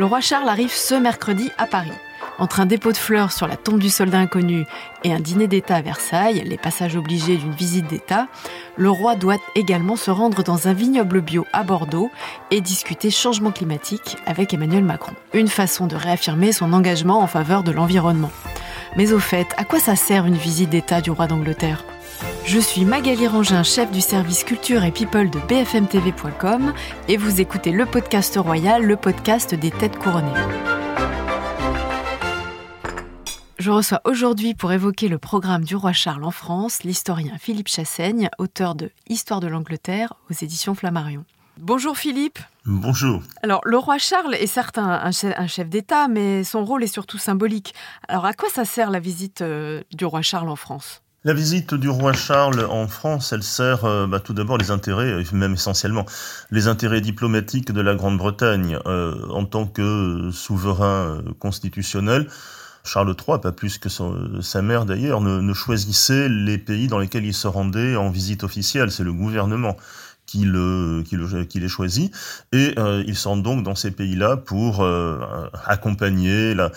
Le roi Charles arrive ce mercredi à Paris. Entre un dépôt de fleurs sur la tombe du soldat inconnu et un dîner d'État à Versailles, les passages obligés d'une visite d'État, le roi doit également se rendre dans un vignoble bio à Bordeaux et discuter changement climatique avec Emmanuel Macron. Une façon de réaffirmer son engagement en faveur de l'environnement. Mais au fait, à quoi ça sert une visite d'État du roi d'Angleterre? Je suis Magali Rangin, chef du service culture et people de bfmtv.com et vous écoutez le podcast royal, le podcast des têtes couronnées. Je reçois aujourd'hui pour évoquer le programme du roi Charles en France l'historien Philippe Chassaigne, auteur de Histoire de l'Angleterre aux éditions Flammarion. Bonjour Philippe. Bonjour. Alors, le roi Charles est certes un, chef, d'État, mais son rôle est surtout symbolique. Alors, à quoi ça sert la visite euh, du roi Charles en France? La visite du roi Charles en France, elle sert euh, bah, tout d'abord les intérêts, euh, même essentiellement, les intérêts diplomatiques de la Grande-Bretagne en tant que souverain constitutionnel. Charles III, pas plus que sa mère d'ailleurs, ne, choisissait les pays dans lesquels il se rendait en visite officielle. C'est le gouvernement qui, le, qui, le, qui les choisit. Et euh, ils sont donc dans ces pays-là pour euh, accompagner la,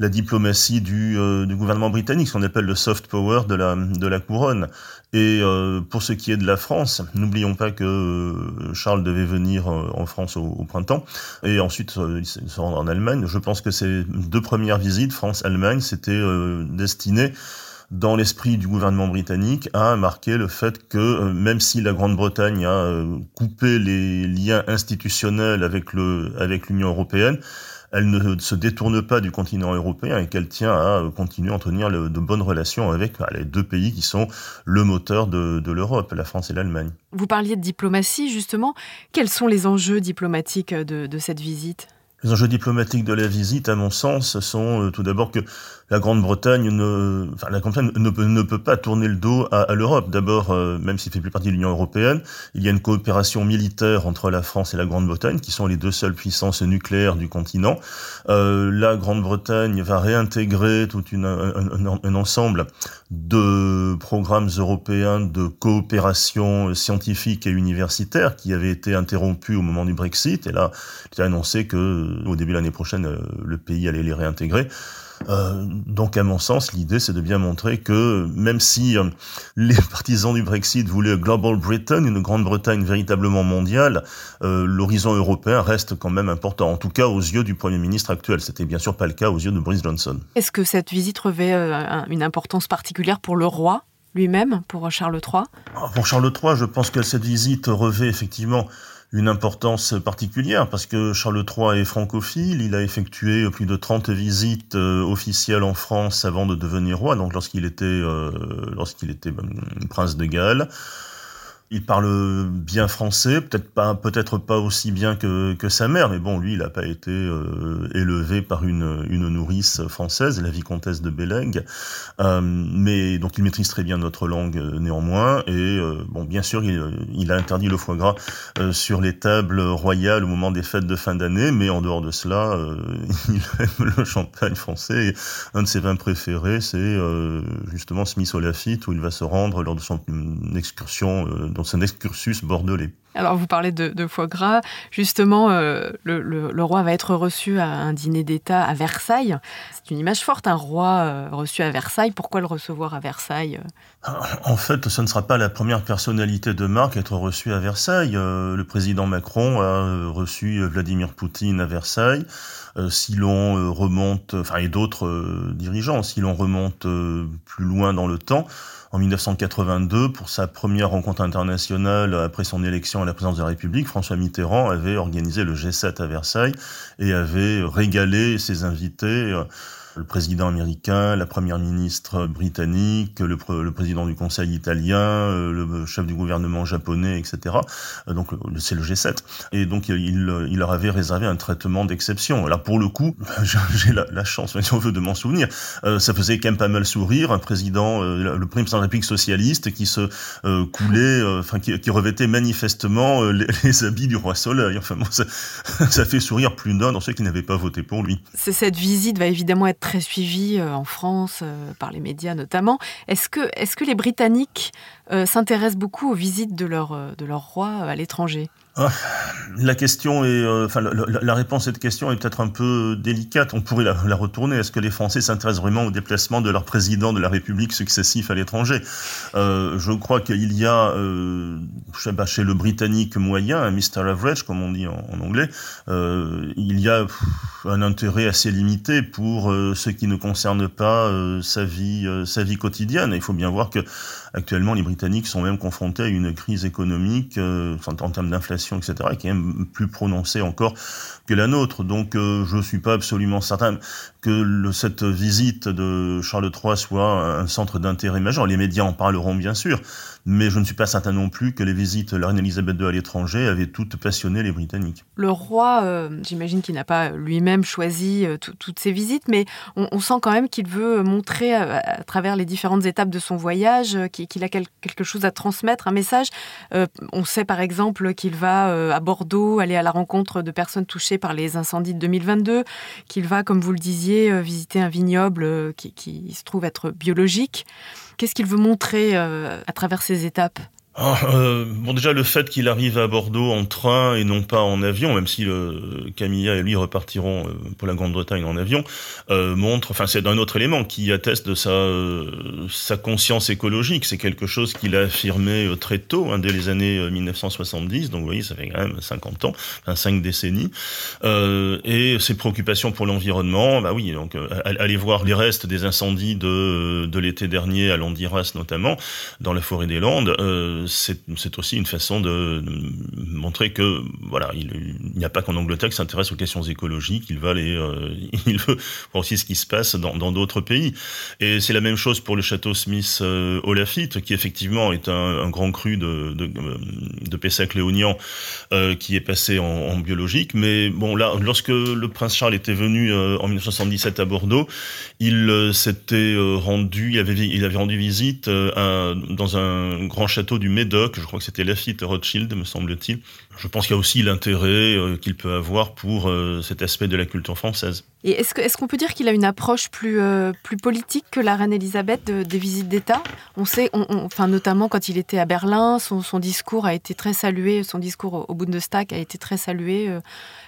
la diplomatie du, euh, du gouvernement britannique, ce qu'on appelle le soft power de la, de la couronne. Et euh, pour ce qui est de la France, n'oublions pas que euh, Charles devait venir en France au, printemps et ensuite il se rendre en Allemagne. Je pense que ces deux premières visites, France-Allemagne, c'était destiné dans l'esprit du gouvernement britannique à marquer le fait que euh, même si la Grande-Bretagne a euh, coupé les liens institutionnels avec le avec l'Union européenne, elle ne se détourne pas du continent européen et qu'elle tient à continuer à entretenir de bonnes relations avec bah, les deux pays qui sont le moteur de, l'Europe, la France et l'Allemagne. Vous parliez de diplomatie, justement. Quels sont les enjeux diplomatiques de cette visite? Les enjeux diplomatiques de la visite, à mon sens, sont tout d'abord que la Grande-Bretagne ne, enfin, la Grande-Bretagne ne, peut, pas tourner le dos à, à l'Europe. D'abord, euh, même s'il fait plus partie de l'Union européenne, il y a une coopération militaire entre la France et la Grande-Bretagne, qui sont les deux seules puissances nucléaires du continent. Euh, la Grande-Bretagne va réintégrer tout une, un, un, ensemble de programmes européens de coopération scientifique et universitaire qui avaient été interrompus au moment du Brexit. Et là, il a annoncé que au début de l'année prochaine, euh, le pays allait les réintégrer. Euh, donc à mon sens, l'idée c'est de bien montrer que même si euh, les partisans du Brexit voulaient Global Britain, une Grande-Bretagne véritablement mondiale, euh, l'horizon européen reste quand même important, en tout cas aux yeux du Premier ministre actuel. C'était bien sûr pas le cas aux yeux de Boris Johnson. Est-ce que cette visite revêt une importance particulière pour le roi lui-même, pour Charles III ah, Pour Charles III, je pense que cette visite revêt effectivement une importance particulière parce que Charles III est francophile, il a effectué plus de 30 visites euh, officielles en France avant de devenir roi, donc lorsqu'il était, euh, lorsqu'il était euh, prince de Galles. Il parle bien français, peut-être pas, peut-être pas aussi bien que, que sa mère, mais bon, lui, il n'a pas été euh, élevé par une, une nourrice française, la vicomtesse de Bellègue, euh, mais donc il maîtrise très bien notre langue euh, néanmoins. Et euh, bon, bien sûr, il, il, a interdit le foie gras euh, sur les tables royales au moment des fêtes de fin d'année, mais en dehors de cela, il aime le champagne français. Et un de ses vins préférés, c'est justement Smith au Lafitte, où il va se rendre lors de son excursion son excursus bordelais. Alors vous parlez de, foie gras, justement euh, le, roi va être reçu à un dîner d'État à Versailles. C'est une image forte, un roi euh, reçu à Versailles. Pourquoi le recevoir à Versailles euh? En fait, ce ne sera pas la première personnalité de marque à être reçue à Versailles. Le président Macron a reçu Vladimir Poutine à Versailles. Si l'on remonte, enfin et d'autres dirigeants, si l'on remonte plus loin dans le temps, en 1982, pour sa première rencontre internationale après son élection à la présidence de la République, François Mitterrand avait organisé le G7 à Versailles et avait régalé ses invités euh, le président américain, la première ministre britannique, le, président du Conseil italien, euh, le chef du gouvernement japonais, etc. Euh, donc c'est le G7. Et donc il, il leur avait réservé un traitement d'exception. Là pour le coup, j'ai la, chance, si on veut, de m'en souvenir. Euh, ça faisait quand même pas mal sourire un président, euh, le président de République socialiste qui se euh, coulait, enfin qui, revêtait manifestement les, les, habits du roi Soleil. Enfin bon, ça, ça fait sourire plus d'un dans ceux qui n'avaient pas voté pour lui. Cette visite va évidemment être très suivi euh, en France euh, par les médias notamment. Est-ce que, les Britanniques euh, s'intéressent beaucoup aux visites de leur, roi à l'étranger? La question est, euh, enfin, la, réponse à cette question est peut-être un peu délicate. On pourrait la, retourner. Est-ce que les Français s'intéressent vraiment au déplacement de leur président de la République successif à l'étranger? Euh, Je crois qu'il y a euh, chez le Britannique moyen, un Mr Average, comme on dit en, anglais, il y a un intérêt assez limité pour ce qui ne concerne pas sa vie, sa vie quotidienne. il faut bien voir que actuellement, les Britanniques sont même confrontés à une crise économique en termes d'inflation, etc., qui est plus prononcée encore que la nôtre. Donc, je ne suis pas absolument certain que cette visite de Charles III soit un centre d'intérêt majeur. Les médias en parleront bien sûr, mais je ne suis pas certain non plus que les visites de la reine Elisabeth II à l'étranger avaient toutes passionné les Britanniques. Le roi, euh, j'imagine qu'il n'a pas lui-même choisi euh, toutes ces visites, mais on, sent quand même qu'il veut montrer euh, à, travers les différentes étapes de son voyage qu'il a quelque chose à transmettre, un message. on sait par exemple qu'il va à Bordeaux aller à la rencontre de personnes touchées par les incendies de 2022, qu'il va, comme vous le disiez, visiter un vignoble qui, qui se trouve être biologique. Qu'est-ce qu'il veut montrer euh, à travers ces étapes? Ah, euh, bon, déjà le fait qu'il arrive à Bordeaux en train et non pas en avion, même si le, Camilla et lui repartiront euh, pour la Grande-Bretagne en avion, euh, montre, enfin c'est un autre élément qui atteste de sa conscience écologique. C'est quelque chose qu'il a affirmé très tôt, hein, dès les années 1970. Donc vous voyez, ça fait quand même 50 ans, enfin 5 décennies. et ses préoccupations pour l'environnement, bah oui, donc aller voir les restes des incendies de de l'été dernier à Landiras notamment, dans la forêt des Landes c'est aussi une façon de, montrer que voilà, il n'y a pas qu'en Angleterre qui s'intéresse aux questions écologiques, il va euh, il veut voir aussi ce qui se passe dans d'autres pays. Et c'est la même chose pour le château Smith euh, au Lafitte, qui effectivement est un, grand cru de, de, de Pessac-Léognan euh, qui est passé en, biologique. Mais bon, là, lorsque le prince Charles était venu en 1977 à Bordeaux, il s'était rendu, il avait rendu visite dans un grand château du Médoc, je crois que c'était Lafitte Rothschild, me semble-t-il. Je pense qu'il y a aussi l'intérêt euh, qu'il peut avoir pour euh, cet aspect de la culture française. Et est-ce qu'on est qu'on peut dire qu'il a une approche plus, euh, plus politique que la reine Elisabeth des visites d'État? On sait, enfin, notamment quand il était à Berlin, son, discours a été très salué, son discours au, Bundestag a été très salué.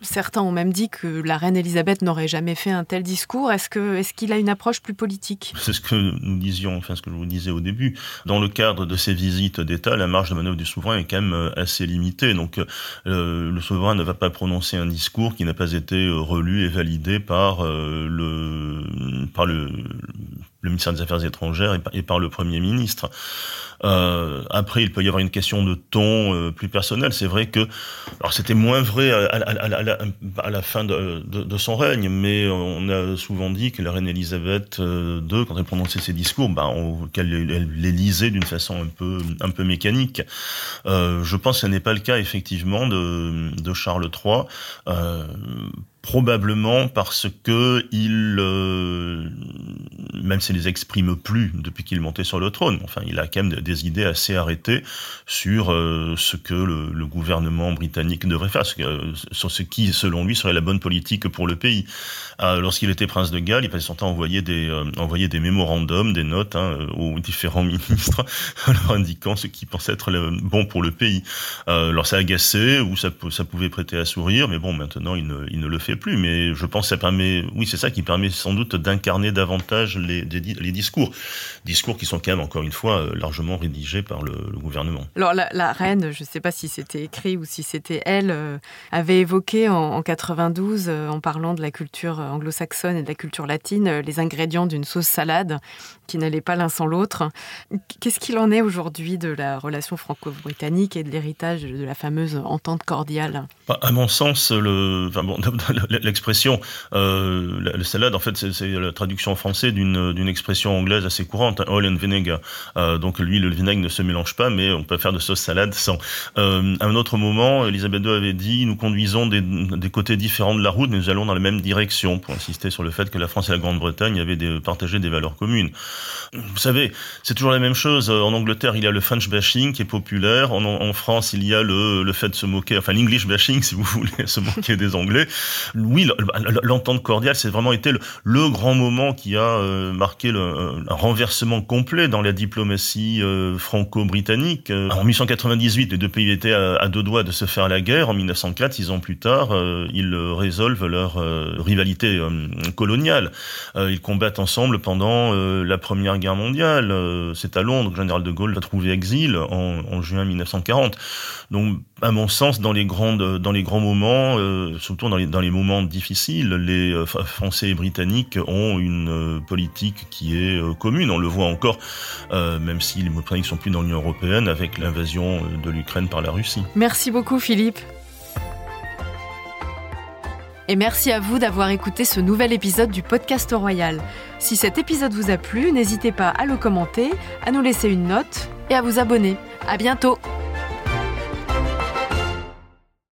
certains ont même dit que la reine Elisabeth n'aurait jamais fait un tel discours. Est-ce qu'il est a une approche plus politique? C'est ce que nous disions, enfin ce que je vous disais au début. Dans le cadre de ces visites d'État, la marge de manœuvre du souverain est quand même assez limitée. Donc euh, le souverain ne va pas prononcer un discours qui n'a pas été euh, relu et validé par euh, le par le, ministère des Affaires étrangères et par, le Premier ministre. Euh, après, il peut y avoir une question de ton euh, plus personnel. C'est vrai que, alors c'était moins vrai à, la fin de, son règne, mais on a souvent dit que la reine Elisabeth II, quand elle prononçait ses discours, bah, qu'elle les lisait d'une façon un peu, un peu mécanique. Je pense que ce n'est pas le cas effectivement de Charles III. Euh, probablement parce que il, euh, même s'il les exprime plus depuis qu'il monté sur le trône, enfin, il a quand même des idées assez arrêtées sur euh, ce que le, gouvernement britannique devrait faire, sur ce qui, selon lui, serait la bonne politique pour le pays. Euh, lorsqu'il était prince de Galles, il passait son temps à envoyer des, envoyer des mémorandums, des notes hein, aux différents ministres, leur indiquant ce qui pensait être bon pour le pays. alors ça agaçait ou ça, ça pouvait prêter à sourire, mais bon, maintenant il ne, il ne le fait plus, mais je pense que ça permet, oui, c'est ça qui permet sans doute d'incarner davantage les, les, discours. Discours qui sont quand même, encore une fois, euh, largement rédigés par le, gouvernement. Alors, la, reine, je ne sais pas si c'était écrit ou si c'était elle, euh, avait évoqué en, en 92, euh, en parlant de la culture anglo-saxonne et de la culture latine, les ingrédients d'une sauce salade qui n'allaient pas l'un sans l'autre. Qu'est-ce qu'il en est aujourd'hui de la relation franco-britannique et de l'héritage de la fameuse entente cordiale? Bah, À mon sens, le, enfin bon, l'expression euh, le salade, en fait, c'est la traduction en français d'une expression anglaise assez courante, oil and vinegar. Euh, donc l'huile et le vinaigre ne se mélangent pas, mais on peut faire de sauce salade sans. Euh, à un autre moment, Elisabeth II avait dit nous conduisons des, des, côtés différents de la route, mais nous allons dans la même direction, pour insister sur le fait que la France et la Grande-Bretagne avaient des, partagé des valeurs communes. Vous savez, c'est toujours la même chose. En Angleterre, il y a le French bashing qui est populaire. En, en France, il y a le, le fait de se moquer, enfin l'English bashing, si vous voulez, se moquer des Anglais. Oui, l'entente cordiale, c'est vraiment été le, grand moment qui a marqué le, un renversement complet dans la diplomatie franco-britannique. En 1898, les deux pays étaient à, deux doigts de se faire la guerre. En 1904, six ans plus tard, ils résolvent leur rivalité coloniale. ils combattent ensemble pendant la Première Guerre mondiale. c'est à Londres que le général de Gaulle a trouvé exil en, en juin 1940. Donc, à mon sens, dans les dans les grands moments, euh, surtout dans les, dans les moments difficiles, les euh, Français et Britanniques ont une euh, politique qui est commune. On le voit encore, même si les Britanniques sont plus dans l'Union européenne, avec l'invasion de l'Ukraine par la Russie. Merci beaucoup, Philippe. Et merci à vous d'avoir écouté ce nouvel épisode du podcast Royal. Si cet épisode vous a plu, n'hésitez pas à le commenter, à nous laisser une note et à vous abonner. À bientôt!